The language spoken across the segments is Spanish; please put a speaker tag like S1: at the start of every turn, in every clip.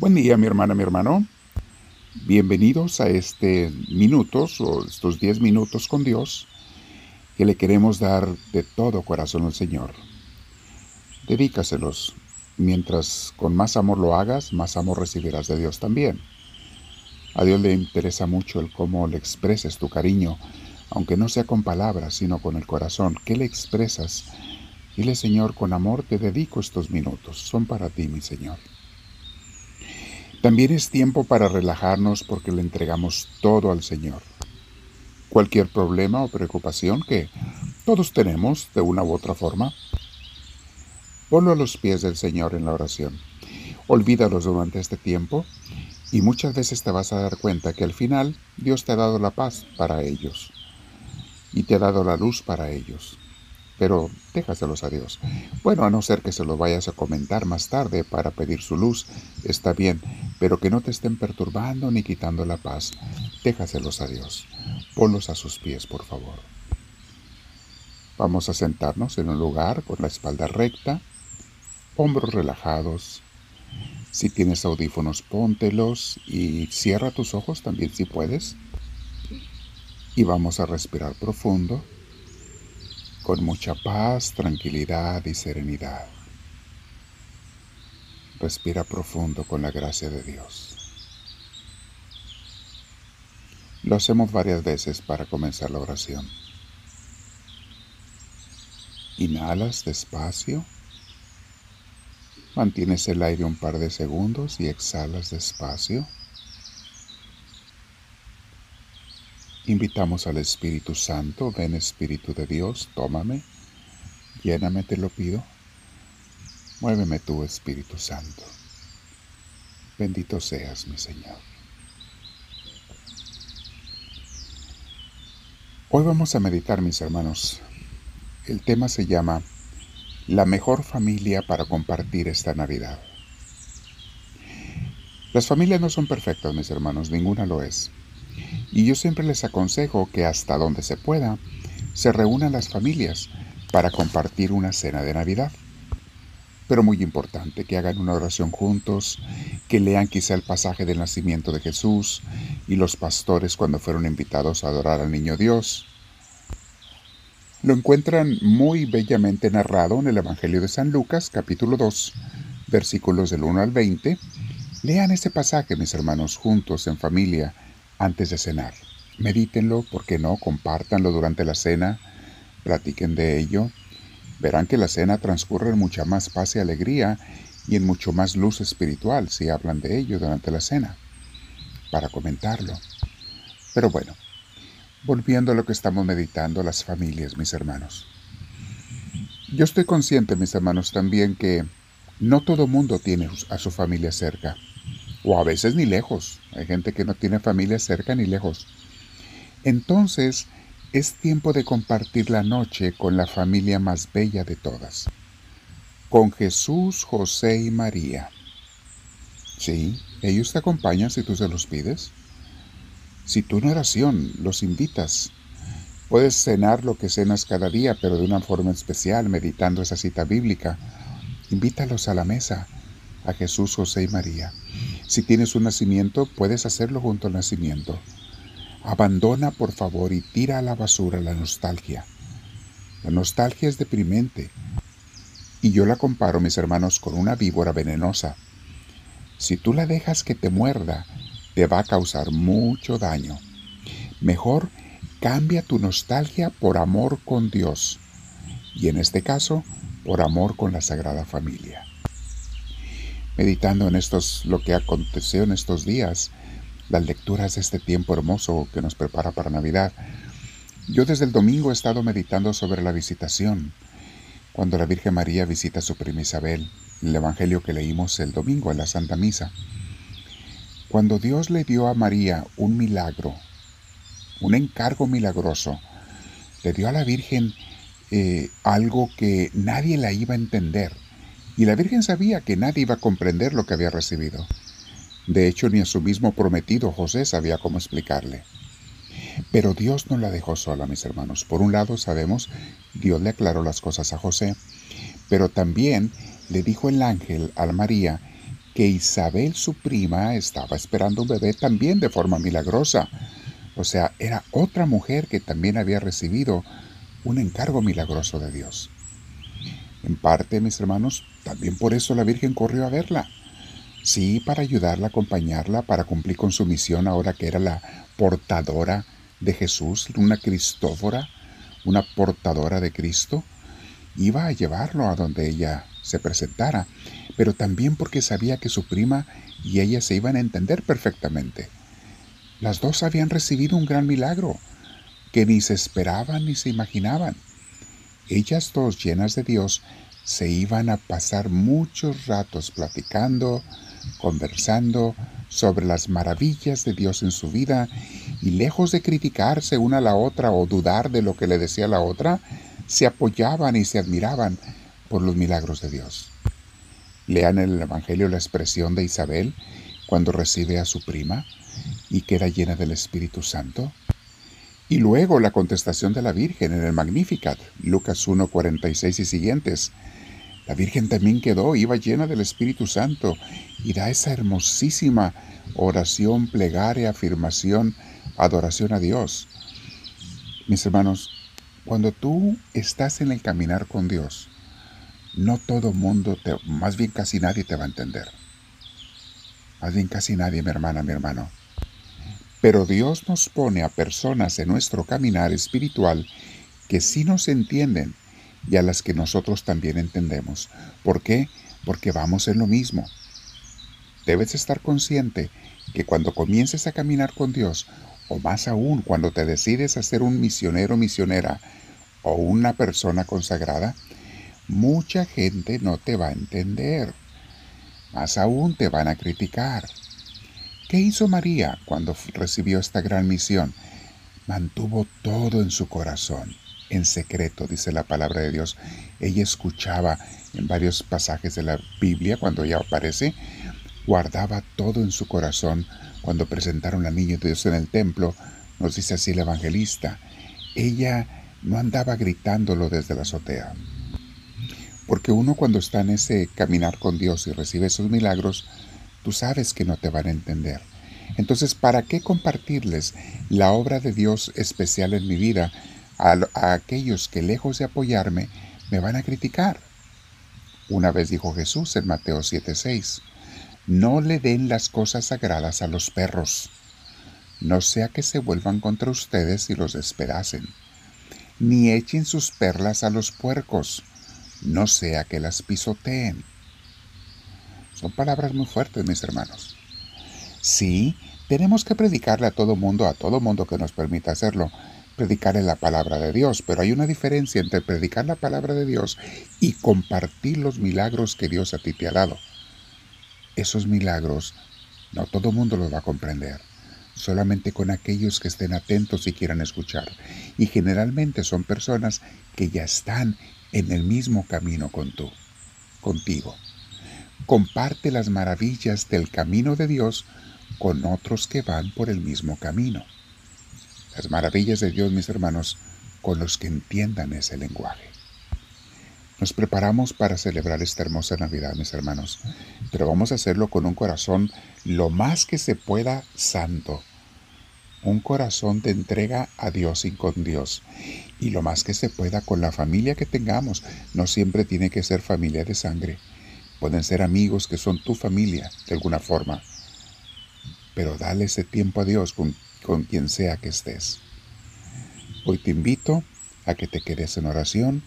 S1: Buen día, mi hermana, mi hermano. Bienvenidos a este minutos o estos 10 minutos con Dios que le queremos dar de todo corazón al Señor. Dedícaselos. Mientras con más amor lo hagas, más amor recibirás de Dios también. A Dios le interesa mucho el cómo le expreses tu cariño, aunque no sea con palabras, sino con el corazón. ¿Qué le expresas? Dile, Señor, con amor te dedico estos minutos. Son para ti, mi Señor. También es tiempo para relajarnos porque le entregamos todo al Señor. Cualquier problema o preocupación que todos tenemos de una u otra forma, ponlo a los pies del Señor en la oración. Olvídalos durante este tiempo y muchas veces te vas a dar cuenta que al final Dios te ha dado la paz para ellos y te ha dado la luz para ellos pero déjaselos a Dios. Bueno, a no ser que se lo vayas a comentar más tarde para pedir su luz, está bien, pero que no te estén perturbando ni quitando la paz. Déjaselos a Dios. Ponlos a sus pies, por favor. Vamos a sentarnos en un lugar con la espalda recta, hombros relajados. Si tienes audífonos, póntelos y cierra tus ojos también si puedes. Y vamos a respirar profundo con mucha paz, tranquilidad y serenidad. Respira profundo con la gracia de Dios. Lo hacemos varias veces para comenzar la oración. Inhalas despacio, mantienes el aire un par de segundos y exhalas despacio. Invitamos al Espíritu Santo, ven Espíritu de Dios, tómame, lléname, te lo pido. Muéveme tú, Espíritu Santo. Bendito seas, mi Señor. Hoy vamos a meditar, mis hermanos. El tema se llama La mejor familia para compartir esta Navidad. Las familias no son perfectas, mis hermanos, ninguna lo es. Y yo siempre les aconsejo que hasta donde se pueda, se reúnan las familias para compartir una cena de Navidad. Pero muy importante, que hagan una oración juntos, que lean quizá el pasaje del nacimiento de Jesús y los pastores cuando fueron invitados a adorar al niño Dios. Lo encuentran muy bellamente narrado en el Evangelio de San Lucas, capítulo 2, versículos del 1 al 20. Lean ese pasaje, mis hermanos, juntos, en familia, antes de cenar. Medítenlo, ¿por qué no? Compártanlo durante la cena, platiquen de ello. Verán que la cena transcurre en mucha más paz y alegría y en mucho más luz espiritual si hablan de ello durante la cena, para comentarlo. Pero bueno, volviendo a lo que estamos meditando, las familias, mis hermanos. Yo estoy consciente, mis hermanos, también que no todo mundo tiene a su familia cerca o a veces ni lejos. Hay gente que no tiene familia cerca ni lejos. Entonces, es tiempo de compartir la noche con la familia más bella de todas, con Jesús, José y María. Sí, ellos te acompañan si tú se los pides. Si tú en oración los invitas, puedes cenar lo que cenas cada día, pero de una forma especial, meditando esa cita bíblica. Invítalos a la mesa, a Jesús, José y María. Si tienes un nacimiento, puedes hacerlo junto al nacimiento. Abandona, por favor, y tira a la basura la nostalgia. La nostalgia es deprimente. Y yo la comparo, mis hermanos, con una víbora venenosa. Si tú la dejas que te muerda, te va a causar mucho daño. Mejor cambia tu nostalgia por amor con Dios. Y en este caso, por amor con la Sagrada Familia meditando en estos, lo que aconteció en estos días, las lecturas de este tiempo hermoso que nos prepara para Navidad. Yo desde el domingo he estado meditando sobre la visitación, cuando la Virgen María visita a su prima Isabel, el Evangelio que leímos el domingo en la Santa Misa. Cuando Dios le dio a María un milagro, un encargo milagroso, le dio a la Virgen eh, algo que nadie la iba a entender, y la Virgen sabía que nadie iba a comprender lo que había recibido. De hecho, ni a su mismo prometido José sabía cómo explicarle. Pero Dios no la dejó sola, mis hermanos. Por un lado, sabemos, Dios le aclaró las cosas a José, pero también le dijo el ángel a María que Isabel, su prima, estaba esperando un bebé también de forma milagrosa. O sea, era otra mujer que también había recibido un encargo milagroso de Dios. En parte, mis hermanos, también por eso la Virgen corrió a verla. Sí, para ayudarla, acompañarla, para cumplir con su misión ahora que era la portadora de Jesús, una Cristófora, una portadora de Cristo. Iba a llevarlo a donde ella se presentara, pero también porque sabía que su prima y ella se iban a entender perfectamente. Las dos habían recibido un gran milagro que ni se esperaban ni se imaginaban. Ellas dos, llenas de Dios, se iban a pasar muchos ratos platicando, conversando sobre las maravillas de Dios en su vida y lejos de criticarse una a la otra o dudar de lo que le decía la otra, se apoyaban y se admiraban por los milagros de Dios. Lean en el Evangelio la expresión de Isabel cuando recibe a su prima y queda llena del Espíritu Santo. Y luego la contestación de la Virgen en el Magnificat, Lucas 1, 46 y siguientes. La Virgen también quedó, iba llena del Espíritu Santo y da esa hermosísima oración, plegaria, afirmación, adoración a Dios. Mis hermanos, cuando tú estás en el caminar con Dios, no todo mundo, te, más bien casi nadie te va a entender. Más bien casi nadie, mi hermana, mi hermano. Pero Dios nos pone a personas en nuestro caminar espiritual que sí nos entienden y a las que nosotros también entendemos. ¿Por qué? Porque vamos en lo mismo. Debes estar consciente que cuando comiences a caminar con Dios, o más aún cuando te decides a ser un misionero misionera o una persona consagrada, mucha gente no te va a entender. Más aún te van a criticar. ¿Qué hizo María cuando recibió esta gran misión? Mantuvo todo en su corazón, en secreto, dice la palabra de Dios. Ella escuchaba en varios pasajes de la Biblia, cuando ella aparece, guardaba todo en su corazón. Cuando presentaron al niño de Dios en el templo, nos dice así el evangelista, ella no andaba gritándolo desde la azotea. Porque uno cuando está en ese caminar con Dios y recibe esos milagros, tú sabes que no te van a entender. Entonces, ¿para qué compartirles la obra de Dios especial en mi vida a, aquellos que lejos de apoyarme me van a criticar? Una vez dijo Jesús en Mateo 7:6, no le den las cosas sagradas a los perros, no sea que se vuelvan contra ustedes y los despedacen, ni echen sus perlas a los puercos, no sea que las pisoteen. Son palabras muy fuertes, mis hermanos. Sí, tenemos que predicarle a todo mundo, a todo mundo que nos permita hacerlo, predicarle la palabra de Dios, pero hay una diferencia entre predicar la palabra de Dios y compartir los milagros que Dios a ti te ha dado. Esos milagros no todo mundo los va a comprender, solamente con aquellos que estén atentos y quieran escuchar. Y generalmente son personas que ya están en el mismo camino con tú, contigo comparte las maravillas del camino de Dios con otros que van por el mismo camino. Las maravillas de Dios, mis hermanos, con los que entiendan ese lenguaje. Nos preparamos para celebrar esta hermosa Navidad, mis hermanos, pero vamos a hacerlo con un corazón lo más que se pueda santo, un corazón de entrega a Dios y con Dios, y lo más que se pueda con la familia que tengamos. No siempre tiene que ser familia de sangre Pueden ser amigos que son tu familia de alguna forma. Pero dale ese tiempo a Dios con, quien sea que estés. Hoy te invito a que te quedes en oración,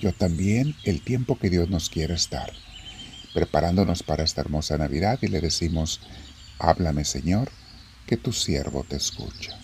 S1: yo también el tiempo que Dios nos quiere estar, preparándonos para esta hermosa Navidad y le decimos, háblame Señor, que tu siervo te escucha.